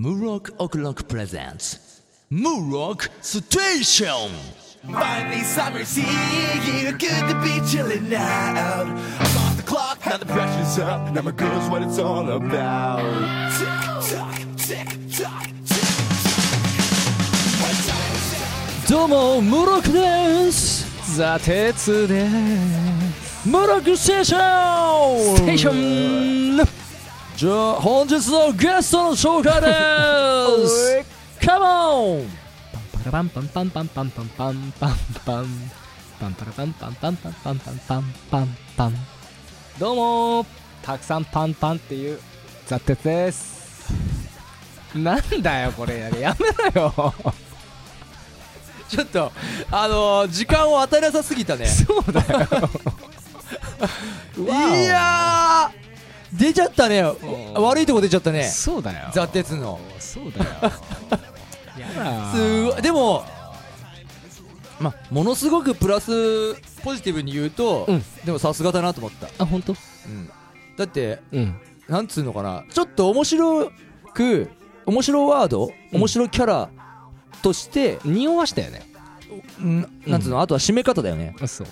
Murok O'Clock presents Murok Station! Finally, summer's here, good to be chilling out. I'm off the clock, now the pressure's up, now my girl's what it's all about. Tick tock, tick tock, tick tock. どうも、ムロックです。ザ・鉄です。ムロックステーションステーションじゃあ本日のゲストの紹介です。カモン。パンパラパンパンパンパンパンパンパンパンパンパラパンパンパンパンパンパンパンパンパンどうもたくさんパンパンっていうザ・テツですなんだよこれやめろよちょっとあのー時間を与えなさすぎたねそうだよいやー出ちゃったね。うん悪いとこ出ちゃったね。そうだよ。ザ・鉄の。そうだよ。やだ。すごい。でもまあものすごくプラスポジティブに言うと、うん。でもさすがだなと思った、あ本当？うん、だってうん。なんつうのかな。ちょっと面白く面白ワード面白キャラとして、匂わしたよね。んなんつうの、あとは締め方だよね。あそう。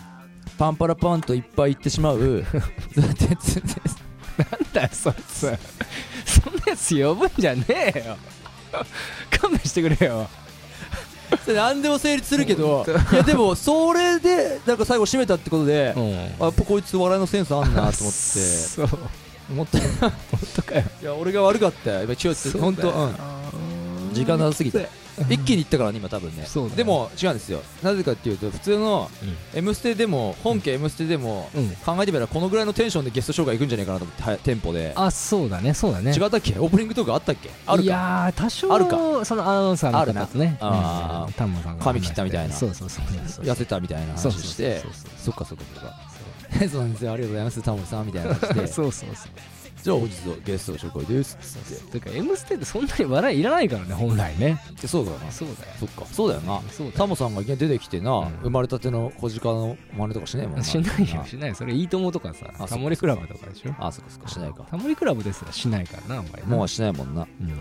パンパラパンといっぱい言ってしまうザ・ 鉄ですなんだよそいつ。そんなやつ呼ぶんじゃねえよ。勘弁してくれよ。それ何でも成立するけどいやでもそれでなんか最後締めたってことで、ん。あやっぱこいつ笑いのセンスあんなと思って。そう。思ったい本当かよ。や俺が悪かったよ。今気をつけて本当うん。時間長すぎて 一気にいったからね今多分ね。でも違うんですよ。なぜかっていうと普通の「M ステ」でも本家「M ステ」でもうん。考えてみればこのぐらいのテンションでゲスト紹介行くんじゃないかなと思ってはいテンポで。あそうだねそうだね。違ったっけ？オープニングトークあったっけ？あるいかやー多少あるか？そのアナウンサーのあるな方とね。あーうん。丹野さんが髪切ったみたいな。そうそうそうそう痩せたみたいなそう話して。そうそうそっかそっかそっか。そうなんですよ。ありがとうございますタモリさんみたいな感じでそうそうそうじゃあ本日のゲストの紹介です。っててか「M ステ」ってそんなに笑いいらないからね本来ね。でそうだよな。そうだよ。そっか。そうだよな。そうだよ。タモさんがいきなり出てきてな、うん。生まれたての小鹿の真似とかしねえもんな。しないよしないそれいいともとかさあタモリクラブとかでしょ？あそっかそっか。しないか。タモリクラブですらしないからなあんまりな。もうはしないもんな。うん。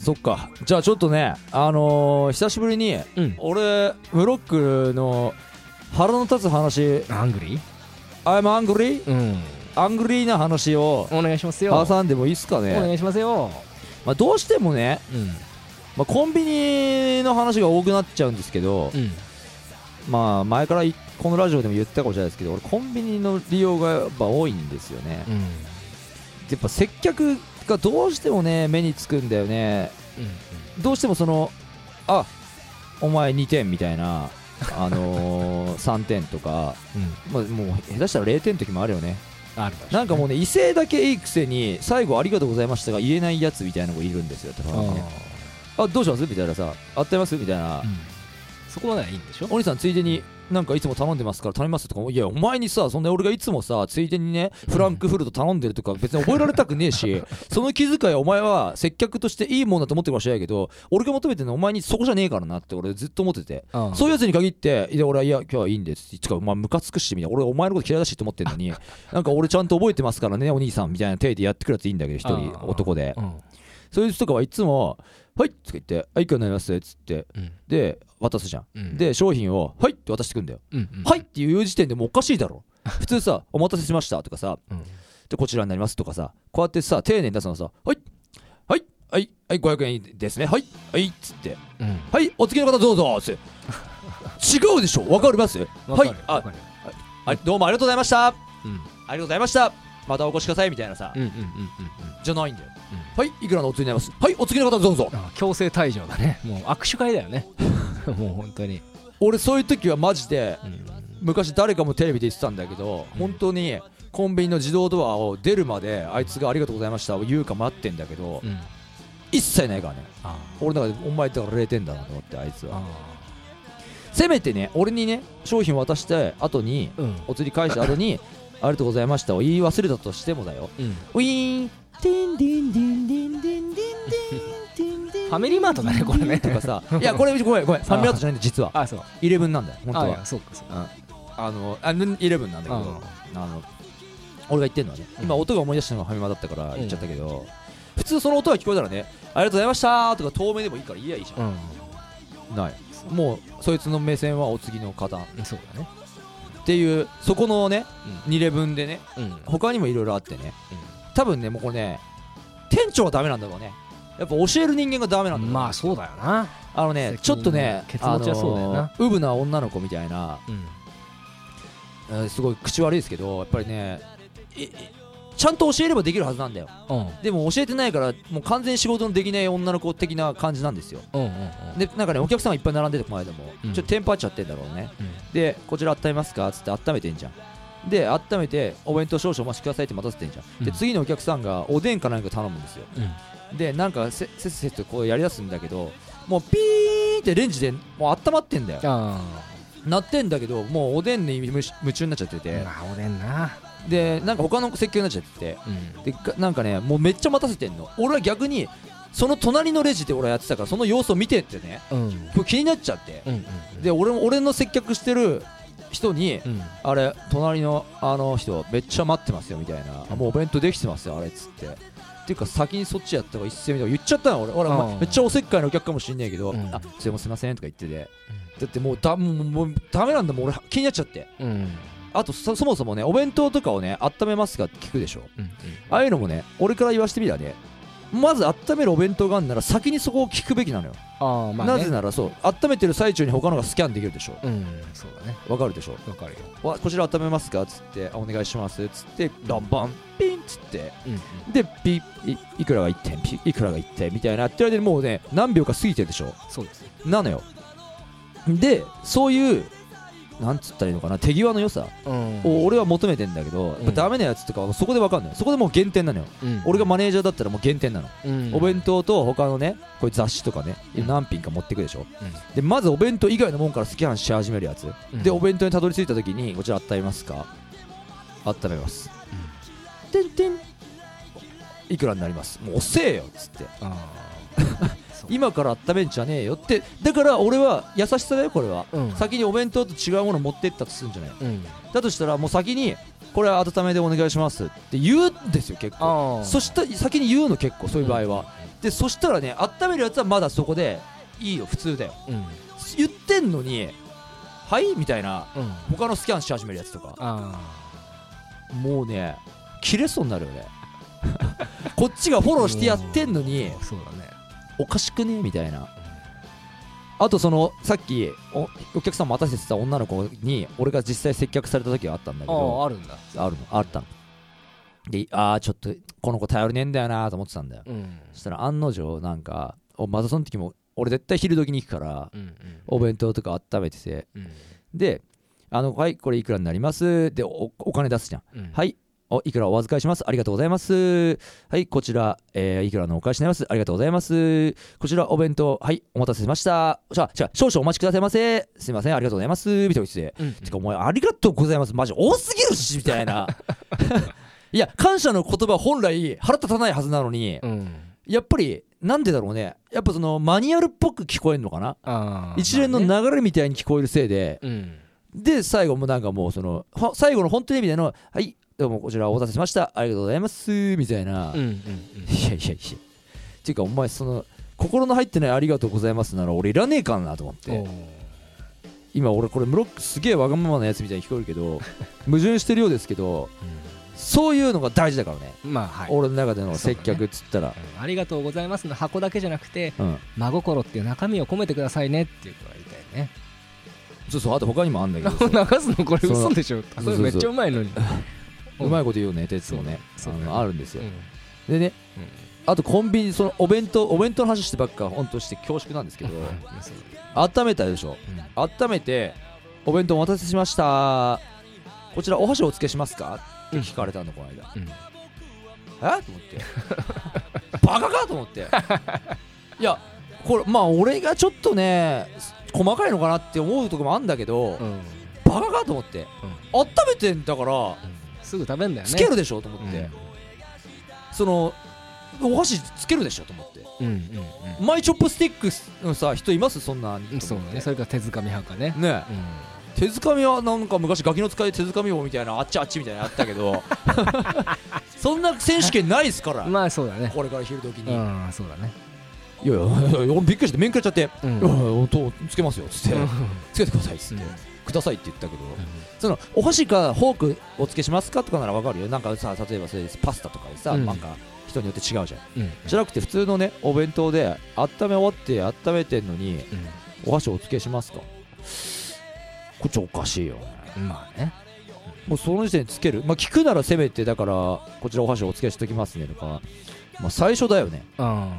そっか。じゃあちょっとねあのー、久しぶりにうん。俺ムロックの腹の立つ話。アングリ I'm angry ーうんアングリーな話をお願いしますよ挟んでもいいっすかねお、願いしますよまあ、どうしてもね、うんまあ、コンビニの話が多くなっちゃうんですけど、うんまあ前からこのラジオでも言ったかもしれないですけど俺コンビニの利用がやっぱ多いんですよね、うんやっぱ接客がどうしてもね目につくんだよねうんどうしてもそのあお前2点みたいなあのー、3点とか、うんまあ、もう下手したら0点の時もあるよねあるなんかもうね威勢だけいいくせに最後ありがとうございましたが言えないやつみたいなのがいるんですよね。あどうします？みたいなさあっためます？みたいな、うん。そこまではいいんでしょ？お兄さんついでになんかいつも頼んでますから頼みますとかいやお前にさそんな俺がいつもさついでにねフランクフルト頼んでるとか 別に覚えられたくねえしその気遣いお前は接客としていいもんだと思ってるかもしれないけど俺が求めてるのはお前にそこじゃねえからなって俺ずっと思ってて。ああそういうやつに限っていや俺はいや今日はいいんです。ってつかお前ムカつくしみたいな。俺お前のこと嫌いだしって思ってんのに なんか俺ちゃんと覚えてますからねお兄さんみたいな手でやってくるやついいんだけど一人男で。うん。そういう人とかはいつも「はい」とか言って「はいいくらになります」っつって。うん。で渡すじゃん。うん。で商品を「はい」って渡してくんだよ。うんうんはいっていう時点でもうおかしいだろ。普通さ「お待たせしました」とかさ。うん「でこちらになります」とかさ。こうやってさ丁寧に出すのさ「はい。はい。はい。はい500円ですね。はい。はい」っつって。うん「はいお次の方どうぞ」っつって。違うでしょ。わかります？わはい。あかるわかる。はいどうもありがとうございました。あうん。りがとうございました。またお越しくださいみたいなさ。うんうんうんうんうん。じゃないんだよ。うんはいいくらのお釣りになります？はいお次の方どうぞ。あ強制退場だね。もう握手会だよね。もう本当に。俺そういう時はマジでうん。昔誰かもテレビで言ってたんだけど本当にコンビニの自動ドアを出るまであいつがありがとうございましたを言うか待ってんだけどうん。一切ないからね。あ俺の中でお前だから0点だなと思ってあいつは。あ。せめてね俺にね商品渡して後にうん。お釣り返した後にありがとうございました。を言い忘れたとしてもだよ。うん。ウィーン。ディンディンディンディンディンディンディンファミリーマートだねこれねとかさ。いやこれごめんごめん。ファミリーマートじゃないんだ実は。あそう。イレブンなんだよ本当は。やそうかそうか。うん。あのあイレブンなんだけど。あの俺が言ってんのはね今音が思い出したのがファミマだったから言っちゃったけど、普通その音が聞こえたらねありがとうございましたとか遠目でもいいから言えばいいじゃうん。んない。もうそいつの目線はお次の方。っそうだねていうそこのね2レ分でねうん。他にもいろいろあってね。多分ねもうこれね店長はダメなんだろうね。やっぱ教える人間がダメなんだろうね。まあそうだよな。あのねちょっとねケツ持ちはそうだよな。あのーウブな女の子みたいなうん。えーすごい口悪いですけどやっぱりねちゃんと教えればできるはずなんだよ。うん。でも教えてないからもう完全に仕事のできない女の子的な感じなんですよ。うんうんうんでなんかねお客さんがいっぱい並んでてこの間も、うん。ちょっとテンパっちゃってんだろうね。うん。でこちら温めますかっつって温めてんじゃん。で温めてお弁当少々お待ちくださいって待たせてんじゃん、でうん。次のお客さんがおでんかなんか頼むんですよ。うん。でなんかせせっせっとこうやりだすんだけどもうピーンってレンジでもう温まってんだよ。あなってんだけどもうおでんに夢夢中になっちゃってて。あまあおでんなでなんか他の設計になっちゃっててうん。でがなんかねもうめっちゃ待たせてんの。俺は逆にその隣のレジで俺はやってたからその様子を見てってねうん。気になっちゃって。うんで俺も俺の接客してる人にうん。あれ隣のあの人めっちゃ待ってますよみたいな。あもうお弁当できてますよあれっつって。っていうか先にそっちやった方が一斉みたいな言っちゃったの。俺俺、まうんめっちゃおせっかいのお客かもしんないけど、うん。あそれもすいませんとか言ってて、だってもうだもうもうダメなんだもん。俺気になっちゃって。うんあとそそもそもねお弁当とかをね温めますかって聞くでしょ。うんああいうのもね俺から言わせてみたらねまず温めるお弁当があるなら先にそこを聞くべきなのよ、ああまあね。なぜならそう温めてる最中に他のがスキャンできるでしょ。うんそうだね。わかるでしょ。わかるよ。わこちら温めますかっつってあお願いしますっつってドンバンピンっつって。うんでピいいくらが1点ピいくらが1点みたいなやってる間にもうね何秒か過ぎてるでしょ。そうですなのよ。でそういうなんつったらいいのかな手際の良さうん。を俺は求めてんだけど、やっぱダメなやつとかはそこで分かんない。そこでもう減点なのよ、うん。俺がマネージャーだったらもう減点なの、うん。お弁当と他のねこういう雑誌とかね、うん。何品か持ってくでしょ、でまずお弁当以外のもんからスキャンし始めるやつ、うん。でお弁当にたどり着いた時にこちら温めますか？温めます、てん。てんいくらになります？もう遅えよっつって。あ 今から温めんじゃねえよって。だから俺は優しさだよこれは、うん。先にお弁当と違うもの持ってったとするんじゃない。ーうん。だとしたらもう先にこれは温めでお願いしますって言うんですよ結構。ああ。そした先に言うの結構そういう場合は、でそしたらね温めるやつはまだそこでいいよ普通だよ。うん。言ってんのにはい？みたいなうん。他のスキャンし始めるやつとか。あもうね切れそうになるよね。こっちがフォローしてやってんのにあそうだねおかしくね？みたいな。あとそのさっきおお客さん待たせてた女の子に俺が実際接客された時があったんだけあど。ああるんだ。あるの。あったの。でああちょっとこの子頼りねえんだよなと思ってたんだよ。うん。そしたら案の定なんかおまたその時も俺絶対昼時に行くからうん。お弁当とか温めてて。うん。であのはいこれいくらになります？でおお金出すじゃん。うん。はいおいくらお預かりします？ありがとうございます。はいこちら、えーいくらのお返しになります？ありがとうございます。こちらお弁当はいお待たせしました。じゃあじゃあ少々お待ちくださいませ。すいませんありがとうございます。みたいなててうん。てかお前ありがとうございます。マジ多すぎるしみたいな。いや感謝の言葉本来腹立たないはずなのにうん。やっぱりなんでだろうね。やっぱそのマニュアルっぽく聞こえるのかな？一連の流れみたいに聞こえるせいで。うん。で最後もなんかもうそのほ最後の本当に意味での「はいどうもこちらお待たせしました。ありがとうございます」みたいな、いうんうん。やいやいや。っていうかお前その心の入ってない「ありがとうございます」なら俺いらねえかなと思って。今俺これムロックすげえわがままなやつみたいに聞こえるけど 矛盾してるようですけどそういうのが大事だからね、まあはい。俺の中での接客っつったら。うん。ありがとうございますの箱だけじゃなくてうん。真心っていう中身を込めてくださいねっていうのが言いたいね。そうそうあと他にもあんだけど 流すのこれ嘘でしょ。それめっちゃうまいのに うまいこと言うよね鉄もね。あそうそうのあるんですよ。うん。でねあとコンビニそのお弁当お弁当の話してばっか本当して恐縮なんですけど温めたでしょ？温めてお弁当お待たせしました。こちらお箸お付けしますか？って聞かれたんだこの間、うん。え？と思って。バカかと思って。いやこれまあ俺がちょっとね細かいのかなって思うところもあるんだけど、うん。バカかと思って、温めてんだからすぐ食べんだよね。つけるでしょ？と思って、そのお箸つけるでしょ？と思って。うんうんうん。マイチョップスティックのさ人います？そんなうんそうだねそれから手づかみ派かね。ね。手づかみはなんか昔ガキの使い手づかみ王みたいなあっちあっちみたいなのあったけど。そんな選手権ないっすから、まあそうだね。これから昼時うに、いんそうだね。やいやいや俺びっくりして面食らっちゃって「うん。いや本当つけますよ」っつって。うん「つけてください」っつって。うん「ください」って言ったけどそのお箸かフォークお付けしますかとかならわかるよ。なんかさ例えばそれでパスタとかでさ、うん。なんか人によって違うじゃん。うん。じゃなくて普通のねお弁当で温め終わって温めてんのにお箸お付けしますか？こっちおかしいよまあね。もうその時点でつける。まあ聞くならせめてだからこちらお箸お付けしときますねとか。まあ最初だよね。うん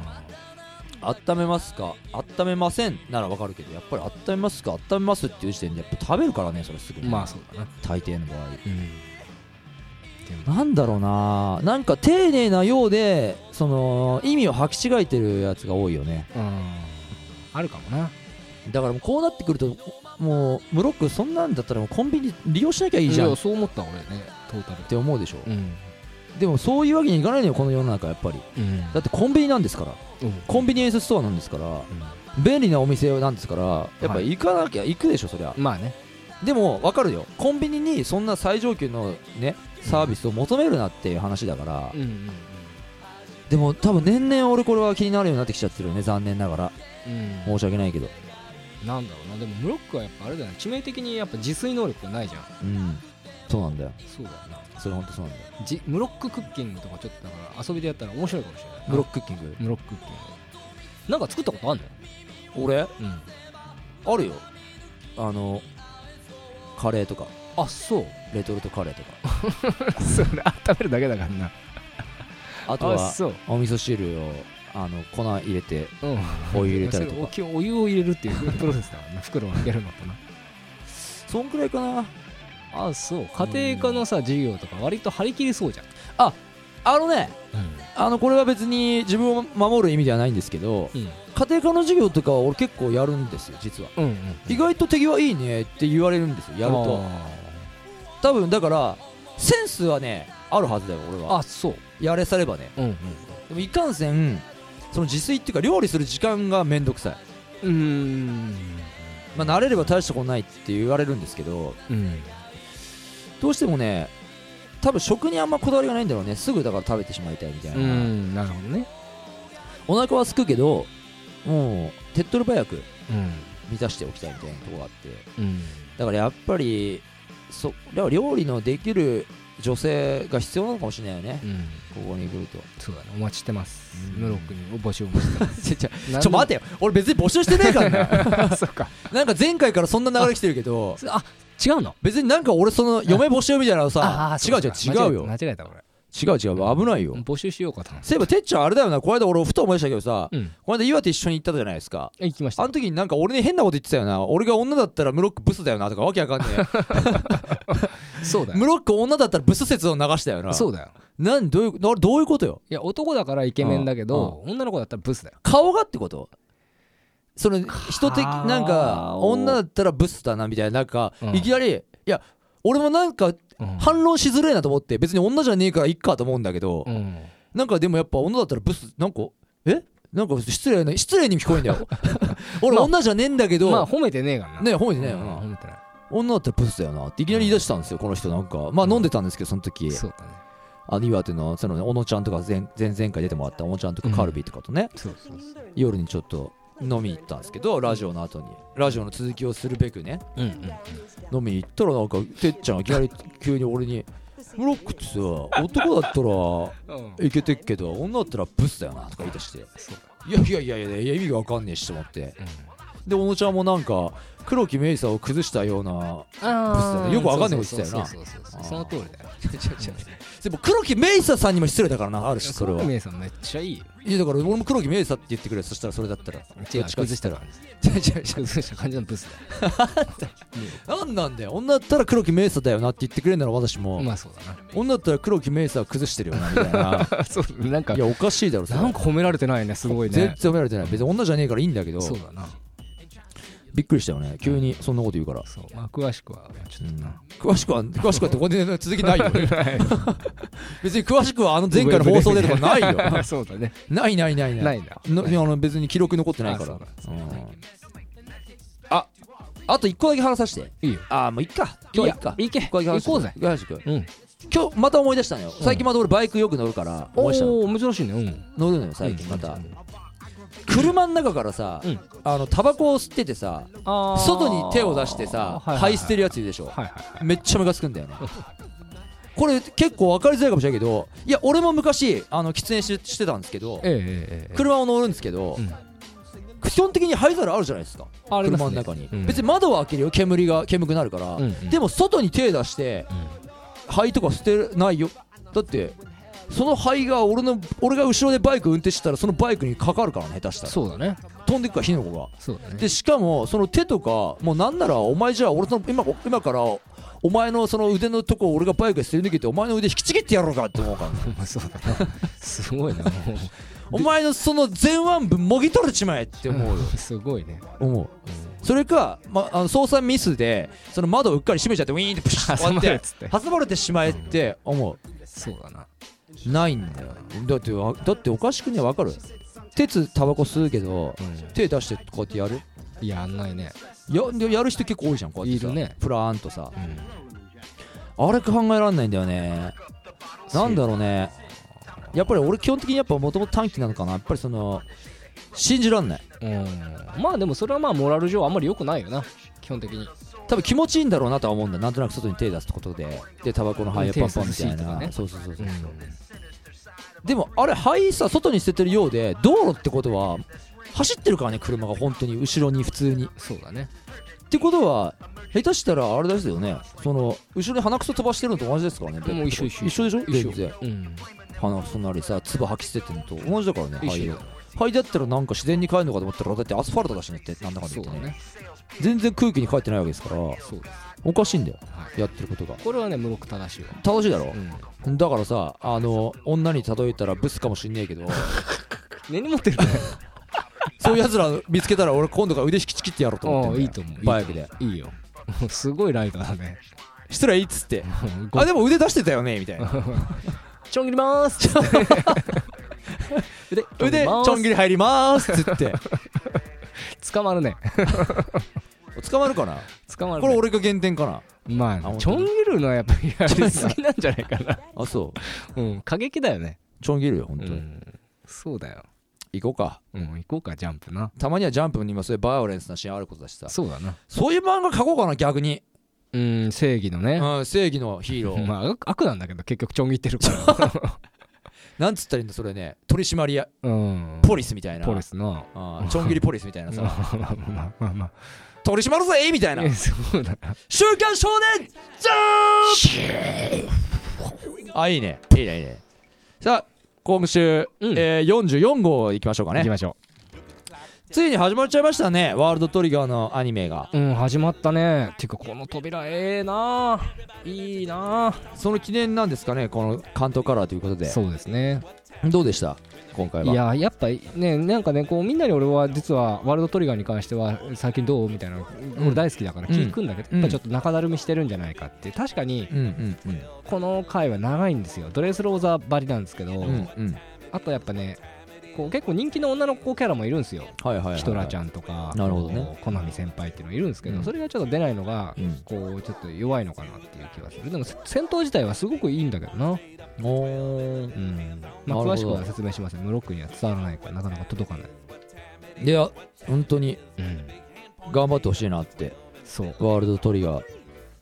温めますか？温めませんならわかるけどやっぱり温めますか？温めますっていう時点でやっぱ食べるからねそれすぐに。まあそうだな。大抵の場合。うん。なんだろうな。なんか丁寧なようでその意味を履き違えてるやつが多いよね。うん。あるかもな。だからもうこうなってくるともうムロックそんなんだったらもうコンビニ利用しなきゃいいじゃん。そう思った俺ねトータル。て思うでしょ。うんでもそういうわけにいかないのよこの世の中やっぱり。うん。だってコンビニなんですから。コンビニエンスストアなんですから。便利なお店なんですからやっぱり行かなきゃ行くでしょそりゃ。まあね。でも分かるよ。コンビニにそんな最上級のねサービスを求めるなっていう話だから。うんうん。でも多分年々俺これは気になるようになってきちゃってるよね残念ながら。うん。申し訳ないけど。なんだろうな。でもムロックはやっぱあれだよね。致命的にやっぱ自炊能力がないじゃん。うん。そうなんだよ。そうだよなそれほんとそうなんだよ。じムロッククッキングとかちょっとだから遊びでやったら面白いかもしれない。なブロッククッキング？ムロッククッキング。なんか作ったことあんの？俺？うん。あるよ。あのカレーとか。あそう。レトルトカレーとか。それ温めるだけだからな。あとはそう。お味噌汁をあの粉入れてうん。お湯入れたりとか。そ れおお湯を入れるっていうプロセスだからな。袋を開けるのとな。そんくらいかなあそう。家庭科のさ授業とか割と張り切りそうじゃん。あのねあのこれは別に自分を守る意味ではないんですけどうん。家庭科の授業とかは俺結構やるんですよ実は。うんうん意外と手際いいねって言われるんですよやると。多分だからセンスはねあるはずだよ俺は。あそう。やれさればね。うんでもいかんせんその自炊っていうか料理する時間がめんどくさい。うんうん。まあ慣れれば大したことないって言われるんですけどうんどうしてもね多分食にあんまこだわりがないんだろうね。すぐだから食べてしまいたいみたいな、うんなるほどね。お腹はすくけどもう手っ取り早くうん。満たしておきたいみたいなところがあって。うん。だからやっぱりそ料理のできる女性が必要なのかもしれないよね。うん。ここに来ると。そうだね。お待ちしてます。うん。ムロックにお募集お待ちしてます。ちょちょちょ待てよ。俺別に募集してねえからな。そっか。なんか前回からそんな流れ来てるけど。あ違うの？別になんか俺その嫁募集みたいなのさ違う違う違うよ。間違えた俺違う違う危ないよ。募集しようかとそういえばてっちゃんあれだよなこの間俺ふと思い出したけどさうん。この間岩手一緒に行ったじゃないですか。行きました。あの時になんか俺に変なこと言ってたよな。俺が女だったらムロックブスだよなとかわけわかんね そうだムロック女だったらブス説を流したよな。そうだよ。なんどういうなどういうことよ？いや男だからイケメンだけど女の子だったらブスだよ。顔がってこと？その人的なんか顔女だったらブスだなみたいななんか、うん。いきなりいや俺もなんかうん。反論しづれえなと思って別に女じゃねえからいっかと思うんだけど、うん。なんかでもやっぱ女だったらブスなんかえ？なんか失礼な失礼に聞こえんだよ。俺まあ女じゃねえんだけど、まあ褒めてねえからな。ね褒めてねえようんな、女だったらブスだよなっていきなり言い出したんですよこの人なんか。まあ飲んでたんですけどその時。そうだね。あの岩手のそのね小野ちゃんとか前前々回出てもらった小野ちゃんとかカルビとかとね、そうそうそう。夜にちょっと飲みに行ったんですけどラジオの後に。ラジオの続きをするべくね。うんうん飲みに行ったらなんかてっちゃんがいきなり急に俺に「ムロックってさ男だったらうん。いけてっけど女だったらブスだよな」とか言い出して。いやいやいやいや意味がわかんねえしと思ってで小野ちゃんもなんか黒木メイサーを崩したようなよくわかんないこと言ってたよな。その通りだよ。でも黒木メイサさんにも失礼だからなあるしそれは。メイさんめっちゃいいよ。いやだから俺も黒木メイサって言ってくれ。そしたらそれだったら。違うどっちかって言ったら。感違う違う。崩した感じのブスだ。よなんなんだよ。女だったら黒木メイサだよなって言ってくれるなら私も、まあそうだ女だったら黒木メイサは崩してるよなみたいな。な そうなんか。いやおかしいだろなんか褒められてないねすごい全ね然褒められてない。別に女じゃねえからいいんだけど。そうだなびっくりしたよね。急にそんなこと言うから、そう。まあ詳しくはちょっと。な詳しくは詳しくはってここで続きないよ 別に詳しくはあの前回の放送でとかないよ。そうだね。ないないないない。ないな。あの別に記録に残ってないから。あああと一個だけ話させて。いいよ。あーもういっか。今日はいいっか。いけ行こうぜ。ガジ君うん。今日また思い出したのよ。最近また俺バイクよく乗るから思い出したの。おお珍しいね。うん。乗るのよ最近また。うん車の中からさうん。あのタバコを吸っててさ外に手を出してさ灰捨てるやついるでしょ？めっちゃムカつくんだよね。これ結構分かりづらいかもしれないけどいや俺も昔あの喫煙ししてたんですけどえええ車を乗るんですけど、うん。基本的に灰皿あるじゃないですか。ね。車の中に、うん。別に窓は開けるよ。煙が煙くなるから、うんうん。でも外に手出して灰とか捨てないよ。だってその灰が俺の俺が後ろでバイク運転してたらそのバイクにかかるからね下手したら。そうだね。飛んでくから火の粉が。そうだね。でしかもその手とかもうなんならお前じゃあ俺の今今からお前のその腕のとこを俺がバイクですり抜けてお前の腕引きちぎってやろうかって思うからね。まあそうだな。すごいな。も お前のその前腕部もぎ取れちまえって思うよ。う すごいね。思う。それか、ま、あの操作ミスでその窓をうっかり閉めちゃってウィーンってプシュッてて挟まれてしまえって思そうだな。うないんだよ。だってわだっておかしくねわかる？鉄タバコ吸うけどうん。手出してこうやってやる？やんないね。やでやる人結構多いじゃんこうやってさいるね。プラーンとさ。うん。あれ考えられないんだよね。なんだろうね。やっぱり俺基本的にやっぱもともと短期なのかな。やっぱりその信じらんない。うん。まあでもそれはまあモラル上あんまり良くないよな。基本的に。多分気持ちいいんだろうなとは思うんだなんとなく外に手出すことで。でタバコの灰をパンパンみたいな、ね。そうそうそうそう、でもあれ灰さ外に捨ててるようで道路ってことは走ってるからね車が本当に。後ろに普通に。そうだね。ってことは下手したらあれですよね。その後ろに鼻くそ飛ばしてるのと同じですからね。もう一緒一緒一緒。でしょ？全然。うん。鼻くそなりさ唾吐き捨ててるのと。同じだからね灰だ灰だったらなんか自然に帰るのかと思ったらだってアスファルトだしねってなんだかんだ言ってね。そうだね全然空気に帰ってないわけですからそうですおかしいんだよ。はい。やってることが。これはね無録正しいわ。正しいだろ？うん。だからさあの女に例えたらブスかもしんねえけど。根に持ってるね。そういうやつら見つけたら俺今度から腕引きちぎってやろうと思っていいと思う。バイクで。いいよ。すごいライダーだね。したらいいっつって。ごあでも腕出してたよね？みたいな。ちょん切りまーす腕腕ちょん切りり入りまーすっつって捕まるね。捕まるかな？捕まるね。これ俺が減点かな？まあちょん切るのはやっぱりやりすぎなんじゃないかな。あそう？うん。過激だよね。ちょん切るよ本当に。うん。そうだよ。行こうか。うん行こうかジャンプな。たまにはジャンプにもそういうバイオレンスなシーンあることだしさ。そうだな。そういう漫画描こうかな逆に。うん正義のね。うん正義のヒーロー。まあ悪悪なんだけど結局ちょん切ってるから なんつったらいいんだそれね。取締屋うん。ポリスみたいな。ポリスな。あーちょん切りポリスみたいな まあさまあまあまあまあ。取り締まるぜみたいな。えそうだな週刊少年ジャンプ。あいいね。いいねいいね。さあ今週、うん。えー、44号いきましょうかね。行きましょついに始まっちゃいましたねワールドトリガーのアニメが。ううん始まったね。ていうかこの扉ええないいなその記念なんですかねこの関東カラーということで。そうですね。どうでした今回は？いややっぱねなんかねこうみんなに俺は実はワールドトリガーに関しては最近どう？みたいなの俺大好きだから聞くんだけど、うん。やっぱちょっと中だるみしてるんじゃないかって確かにうんうんうん。この回は長いんですよ。ドレスローザばりなんですけど、うんうん。あとやっぱねこう結構人気の女の子キャラもいるんですよ。はいはいはい、はい、ヒトラちゃんとかなるほどね。コナミ先輩っていうのいるんですけど、うん。それがちょっと出ないのが、うん。こうちょっと弱いのかなっていう気がする。でもせ戦闘自体はすごくいいんだけどな、おー。うん。まあ、詳しくは説明しませんムロックには伝わらないからなかなか届かない、いや本当に。うん、頑張ってほしいなって。そう、ワールドトリガー。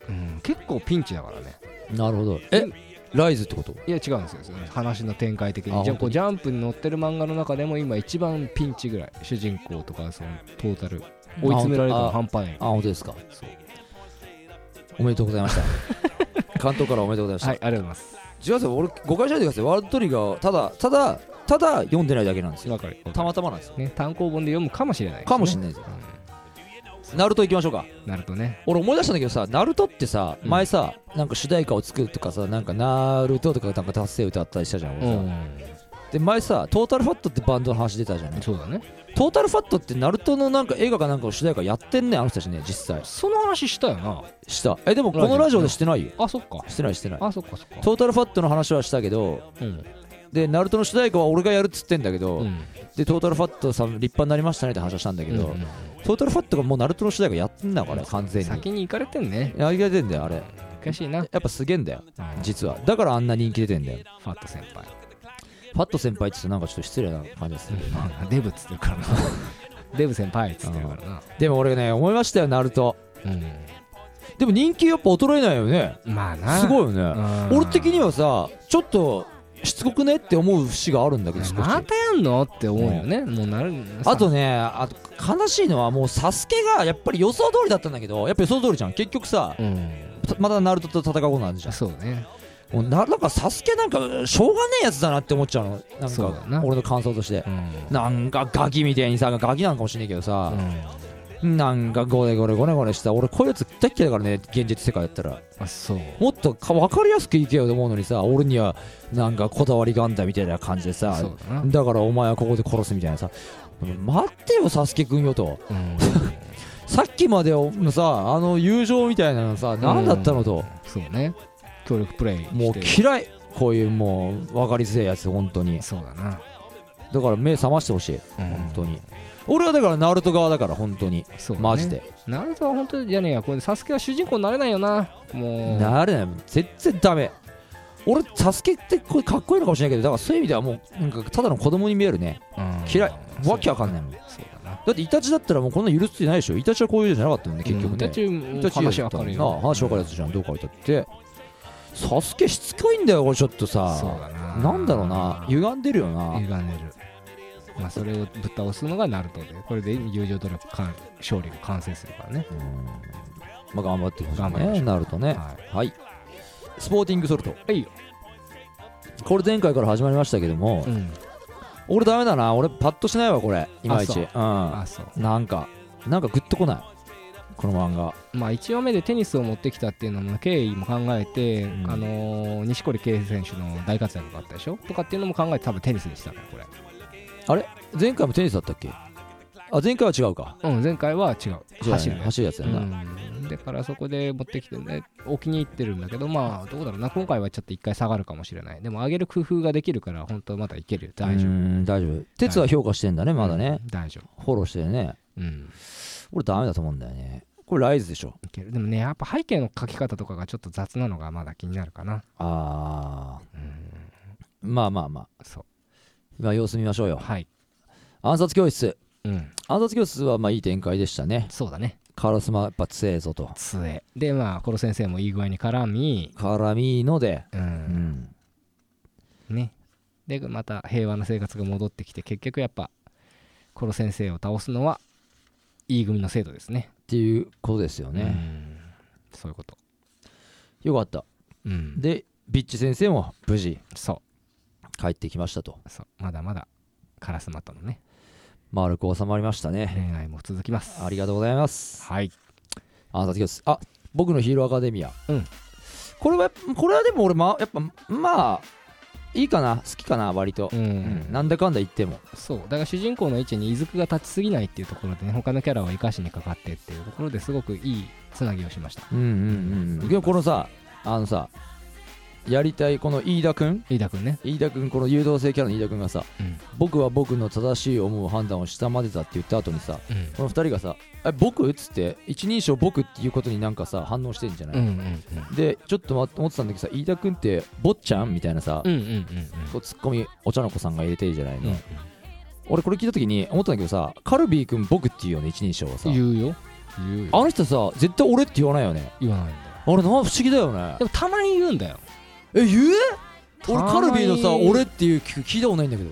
うん、結構ピンチだからね。なるほど。えライズってこと？いや違うんですよ。その話の展開的に。じゃこうジャンプに載ってる漫画の中でも今一番ピンチぐらい。主人公とかそのトータル追い詰められるのが半端ない。あ本当ですか？おめでとうございました。関東からおめでとうございました、はいありがとうございます。違うんですよ俺誤解しないでください。ワールドトリガーただただただ読んでないだけなんですよ。たまたまなんですよ。ね単行本で読むかもしれないかもしれないですよナルト行きましょうか。なるとね。俺思い出したんだけどさナルトってさうん。前さなんか主題歌を作るとかさなんかナルトとかなんか達成歌あったりしたじゃん俺さ、うん。で前さトータルファットってバンドの話出たじゃん。そうだね。トータルファットってナルトのなんか映画かなんかの主題歌やってんねあの人たちね実際。その話したよな。した。えでもこのラジオでしてないよ。あそっか。してないしてない。あそっかそっか。トータルファットの話はしたけどうん。でナルトの主題歌は俺がやるっつってんだけど、うん。でトータルファットさん立派になりましたねって話をしたんだけど、うんうんトータルファットがもうナルトの主題歌やってんだから完全に。先に行かれてんね。やりがてんだよあれ。悔しいな、やっぱすげえんだよ。うん。実は。だからあんな人気出てんだよ。ファット先輩。ファット先輩ってなんかちょっと失礼な感じでする。デブっつってるからな。デブ先輩っつってるからな。でも俺ね思いましたよナルト。うでも人気やっぱ衰えないよね。んまあな。すごいよね。うん。俺的にはさちょっとしつこくねって思う節があるんだけどまたやんのって思うよね。もうなるあとねあと悲しいのはもうサスケがやっぱり予想通りだったんだけどやっぱ予想通りじゃん。結局さうん。またナルトと戦うことになるじゃん。そうね。もうななんかサスケなんかしょうがねえやつだなって思っちゃうの。なんか俺の感想として。うん。なんかガキみたいにさガキなんかもしれないけどさ、うんなんかゴレゴレゴレゴレした。俺こういうやつ大っ嫌いだからね現実世界だったら。あそう。もっとか分かりやすくいけよと思うのにさ俺にはなんかこだわりがあんだみたいな感じでさそうだな。だからお前はここで殺すみたいなさ。待ってよサスケくんよと。うん。さっきまでのさあの友情みたいなのさ何だったのと。そうね。協力プレイもう嫌い。こういうもう分かりづらいやつ本当に。そうだな。だから目覚ましてほしい。本本当に俺はだからナルト側だから本当に。そうだね。マジで。ナルトは本当じゃねえやこれサスケは主人公になれないよな。もう。なれない。全然ダメ。俺サスケってこれかっこいいのかもしれないけどだからそういう意味ではもうなんかただの子供に見えるね。うん。嫌い。わけわかんないもん。だそうだな。ってイタチだったらもうこんな許すってないでしょ。イタチはこういうじゃなかったよね結局ね。うんイタチイタチ話わかるなよ話わかるやつじゃん。どう書いたってサスケしつこいんだよこれちょっとそうさだな。なんだろうな。歪んでるよな。歪んでるまあそれをぶっ倒すのがナルトでこれで友情努力か勝利が完成するからね。うん。まあ頑張ってほしいね頑張りましょう。なるとね。ははい。スポーティングソルト。い。よこれ前回から始まりましたけどもうん。俺ダメだな。俺パッとしないわこれ。いまいち。そう。うん。あそう。なんかなんかグッとこない。この漫画。まあ1話目でテニスを持ってきたっていうのも経緯も考えて、うん。あのー錦織圭選手の大活躍があったでしょ？とかっていうのも考えて多分テニスにしたのよこれ前回もテニスだったっけ？あ前回は違うか。うん前回は違う。走るやつ。走るやつやな、うん、だからそこで持ってきてねお気に入ってるんだけどまあどうだろうな。今回はちょっと一回下がるかもしれない。でも上げる工夫ができるから本当まだいけるよ。大丈う夫ん大丈夫。鉄は評価してんだねまだね。うん、大丈夫。フォローしてるね。うん。俺ダメだと思うんだよね。これライズでしょ。いける。でもねやっぱ背景の書き方とかがちょっと雑なのがまだ気になるかな。あうん。ーまあまあまあ。そうまあ様子見ましょうよ。はい。暗殺教室。うん。暗殺教室はまあいい展開でしたね。そうだね。カラスマやっぱ強えぞと。杖でまあコロ先生もいい具合に絡み。絡みので。ううん。んね。でまた平和な生活が戻ってきて結局やっぱコロ先生を倒すのは E 組の制度ですね。っていうことですよね、うん。そういうこと。よかった。うん。でビッチ先生も無事。そ帰ってきましたと。うそうまだまだカラスマとのね。丸く収まりましたね。恋愛も続きます。ありがとうございます。はい。暗殺教室あ僕のヒーローアカデミアうん。これはこれはでも俺まやっぱまあいいかな？好きかな？割と。う、うん。んなんだかんだ言っても。そう。だから主人公の位置に伊豆が立ちすぎないっていうところでね他のキャラを生かしにかかってっていうところですごくいいつなぎをしました。うんうん。うん。でもこのさあのさやりたいこの飯田君？飯田君ね。飯田君この誘導性キャラの飯田君がさうん。僕は僕の正しい思う判断を下までだって言った後にさうん。この二人がさ「え僕?」っつって一人称僕っていうことになんかさ反応してんじゃない、うんうんうん。でちょっと待って思ってたんだけどさ飯田君って坊ちゃんみたいなさ、うんうんうんこうツッコミお茶の子さんが入れてるじゃないの、うんうん。俺これ聞いた時に思ったんだけどさカルビー君僕っていうよね一人称はさ言うよ。言うよ。あの人さ絶対俺って言わないよね？言わないんだよ。あれな不思議だよね。でもたまに言うんだよえ言う俺カルビーのさ俺っていう聞聞いたことないんだけど。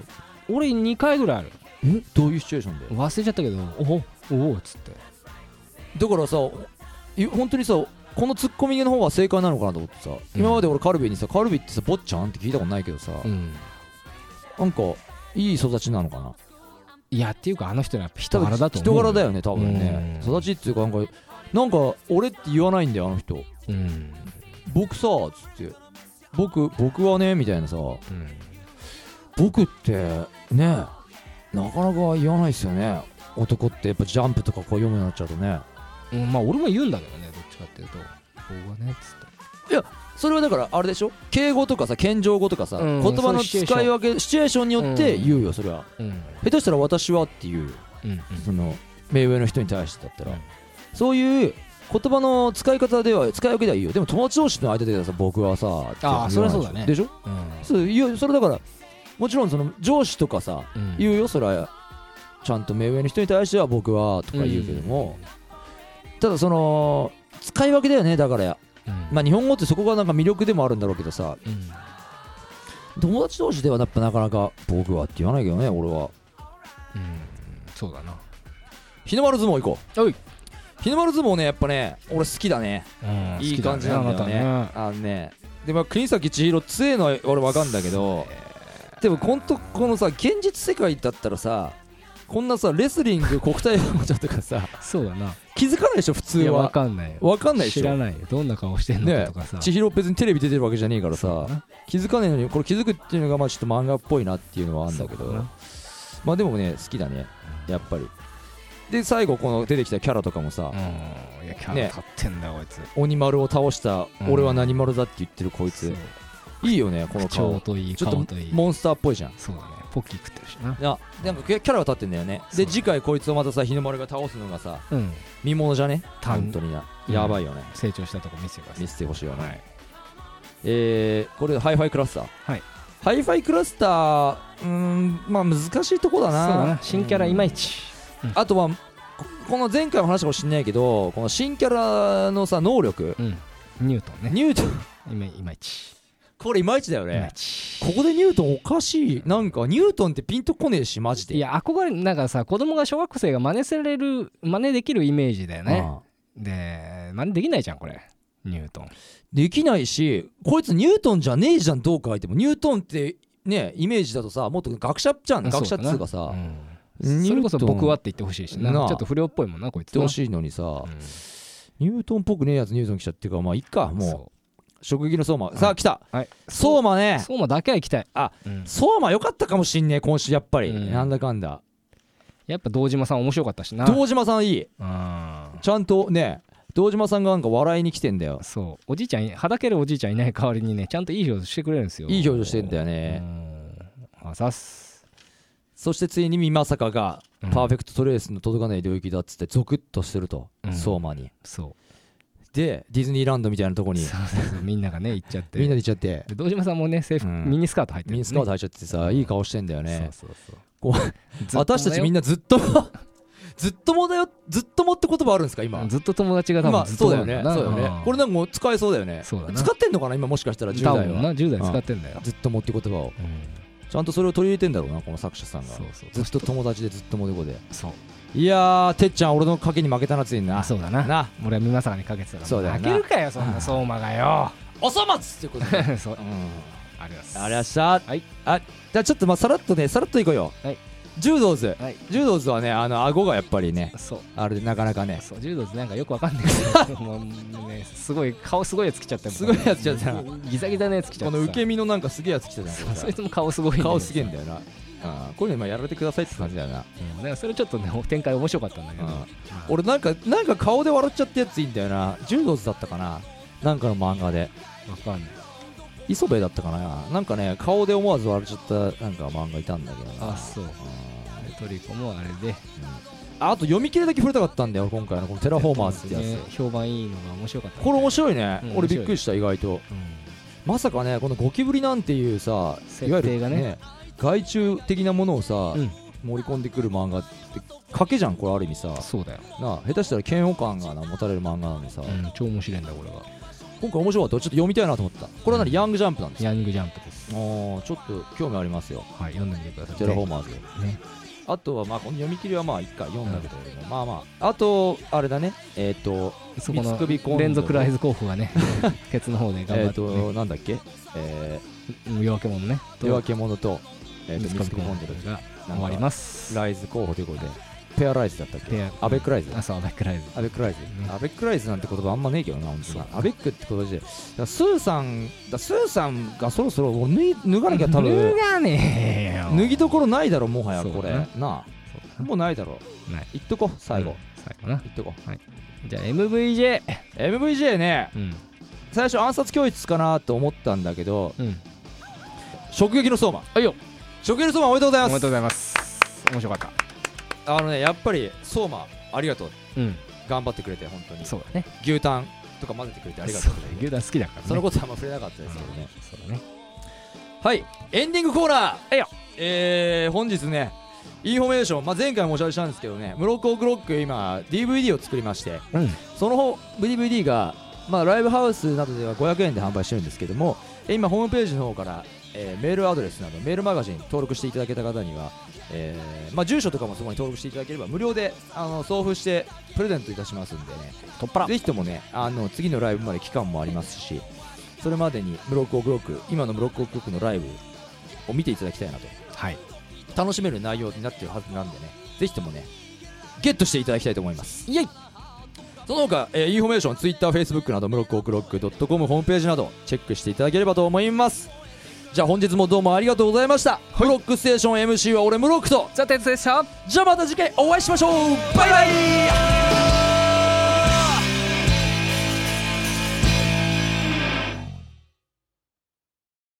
俺2回ぐらいある。えどういうシチュエーションで？忘れちゃったけど。おおおっつって。だからさい本当にさこのツッコミの方が正解なのかなと思ってさ、今まで俺カルビーにさカルビーってさ坊ちゃんって聞いたことないけどさ、うん。なんかいい育ちなのかな？いやっていうかあの人は人柄だと思う人柄だよね多分ね。うん。育ちっていうかなんかなんか俺って言わないんだよあの人。うん。僕さつって僕僕はねみたいなさうん。僕ってねなかなか言わないですよね。男ってやっぱジャンプとかこう読むようになっちゃうとね。うんまあ俺も言うんだけどねどっちかっていうと。僕はねっつって。それはだからあれでしょ？敬語とかさ謙譲語とかさ、うん言葉の使い分けシチュエーション。によって言うよそれは。うん。下手したら私はっていううん。その目上の人に対してだったら、うん。そういう言葉の使い方では使い分けではいいよ。でも友達同士の間ではさ僕はさあーそりゃそうだね。でしょ？うん。そういやそれだからもちろんその上司とかさうん。言うよそれは。ちゃんと目上の人に対しては僕はとか言うけども、ただその使い分けだよねだから。うん。まあ日本語ってそこがなんか魅力でもあるんだろうけどさ。うん。友達同士ではやっぱなかなか僕はって言わないけどね俺は。うん。そうだな。日の丸相撲行こう。おい日の丸相撲ねやっぱね俺好きだね。うん。いい感じなんだよね。好きあのね。でまあ国崎千尋強えのは俺わかんだけどでもほんとこのさ現実世界だったらさこんなさレスリング国体王者とかさそうだな。気づかないでしょ普通は。かんないよ。わかんないでしょ。知らないよ。どんな顔してんのかねとかさ。千尋別にテレビ出てるわけじゃねえからさ。気づかないのにこれ気づくっていうのがまあちょっと漫画っぽいなっていうのはあるんだけど。まあでもね好きだね。やっぱりで最後この出てきたキャラとかもさうん。いやキャラね。立ってんだよこいつ。鬼丸を倒したうん。俺は何丸だって言ってるこいつ。そう。いいよねこの口調顔といいちょっと顔といい。モンスターっぽいじゃん。そうだね。ポッキー食ってるしな。いやなんかキャラが立ってんだよね。そう。で次回こいつをまたさ日の丸が倒すのがさうん。見ものじゃね？た本当にな。うん。やばいよね。成長したとこ見せてください。見せてほしいよね、はい。えー、これハイファイクラスター？はい。ハイファイクラスターうーんまあ難しいとこだな。そうだな。新キャラいまいちあとはここの前回も話したかもしれないけどこの新キャラのさ能力。うん。ニュートンね。ニュートン。いまいち。これいまいちだよね。ち。ここでニュートンおかしい。なんかニュートンってピンとこねえしマジで。いや憧れなんかさ子供が小学生が真似される真似できるイメージだよね。ああ。で真似できないじゃんこれ。ニュートン。できないしこいつニュートンじゃねえじゃんどう書いても。ニュートンってねイメージだとさもっと学者じゃん。学者っつうかさ。うそれこそ僕はって言ってほしいしなちょっと不良っぽいもんなこいつ言ってほしいのにさ、うん。ニュートンっぽくねえやつニュートン来ちゃってるからまあいっかもそう。職業の相馬。さあ来た。はい。相馬ね。相馬だけは行きたい。あうん。相馬良かったかもしんねえ今週やっぱり、うん。なんだかんだ。やっぱ堂島さん面白かったしな。堂島さんいい。うん。ちゃんとね堂島さんがなんか笑いに来てんだよ。そう。おじいちゃんはだけるおじいちゃんいない代わりにねちゃんといい表情してくれるんですよ。いい表情してんだようねん。あざっすそしてついに美作がうん。パーフェクトトレースの届かない領域だっつってゾクッとすると、うん。相馬に。そう。でディズニーランドみたいなとこに。そう。そうそうみんながね行っちゃって。みんなで行っちゃって。で堂島さんもね制服、うん。ミニスカート履いてる、ミニスカート履いちゃってさいい顔してんだよね。そうそうそう。こう私たちみんなずっと ずっともだよ。ずっともって言葉あるんですか今？ずっと友達が多まあ分ずっそうだよね。そうだよね。これなんかもう使えそうだよね。そうだな使ってんのかな今もしかしたら10代は。10代使ってんだよ、ずっともって言葉を。うんちゃんとそれを取り入れてんだろうなこの作者さんが。ずっと友達でずっともでこで。そう。いやーてっちゃん俺の賭けに負けたなついにな。そうだな。な。俺は美作にかけてたからそうだ負けるかよそんな相馬がよ。おそ松ってことで。そう。うん。ありがとうございます。ありがとうございました。はい。あじゃあちょっとまあさらっとねさらっといこうよ。はい柔道図はい。柔道図はねあの顎がやっぱりねそう。あれでなかなかね。そう柔道ってなんかよくわかんない。けどもうねすごい顔すごいやつ来ちゃったよすごいやつ来ちゃった。なギザギザのやつ来ちゃこった。の受け身のなんかすげえやつ来たじゃんそうこれそいつも顔すごい顔すげえんだよな。あこういうの今やられてくださいって感じだよな。うん。だからそれちょっとね展開面白かったんだけど。うん。俺なんかなんか顔で笑っちゃったやついいんだよな。柔道図だったかな。なんかの漫画で。わかんない。磯部だったかな。なんかね顔で思わず笑っちゃったなんか漫画いたんだけどな。あそう。うんトリコもあれで。ああと読み切りだけ触れたかったんだよ今回の。このテラフォーマーズってやつ、ね。評判いいのが面白かったこれ面白いね、うん俺びっくりした意外と。うんまさかねこのゴキブリなんていうさいわゆるね害虫的なものをさ、うん。盛り込んでくる漫画って賭けじゃんこれある意味さ。そうだよ。なあ下手したら嫌悪感がな持たれる漫画なのにさ、うん超面白いんだこれが。今回面白かった。ちょっと読みたいなと思った。これは何、うんヤングジャンプなんですか？ヤングジャンプです。あーちょっと興味ありますよ。はい読んでみてください。テラフォーマーズねあとはまあこの読み切りはまあ一回読んだけど、まあまああとあれだね。えっ、とそこの連続ライズ候補がね ケツの方で頑えっ、張ってね。となんだっけ？えうん夜明け者ね。ー、夜明け者とえっ、と三つ三つ首コンドルが終わります。ライズ候補ということでペアライズだったっけ？ペア。アベックライズ？あそうアベックライズ。アベックライズ、ねアベックライズなんて言葉あんまねえけどな本当アベックって言葉でスーさんだスーさんがそろそろ脱い脱がなきゃ多分。脱がねえよ。脱ぎどころないだろもはやこれ。な。あ。もうないだろ。ない。言っとこ最後、うん。最後な。言っとこじゃあ MVJ MVJ ね。うん。最初暗殺教室かなと思ったんだけどうん。直撃の相馬。はいよ。直撃の相馬おめでとうございます。おめでとうございます。面白かったあのねやっぱり相馬ありがとう。うん。頑張ってくれて本当に。そうだね。牛タンとか混ぜてくれてありがとう。牛タン好きだからね。そのことはあんま触れなかったですけどね。そうだね。はい。エンディングコーナー。えー、本日ねインフォメーション、まあ、前回もお知らせしたんですけどねムロックオークロック今 DVD を作りましてうん。その方 DVD が、まあ、ライブハウスなどでは500円で販売してるんですけどもえ今ホームページの方から、えーメールアドレスなどメールマガジン登録していただけた方には、えーまあ、住所とかもそこに登録していただければ無料であの送付してプレゼントいたしますんでね。ぜひともねあの次のライブまで期間もありますしそれまでにムロックオークロック今のムロックオークロックのライブを見ていただきたいなと。はい。楽しめる内容になってるはずなんでね。ぜひともねゲットしていただきたいと思います。イエイ。その他、えーインフォメーション Twitter、Facebook などムロックオークロック .com ホームページなどチェックしていただければと思いますじゃあ本日もどうもありがとうございました、ムロックステーション MC は俺ムロックと。ザ・テツでした。じゃあまた次回お会いしましょう。バイバイ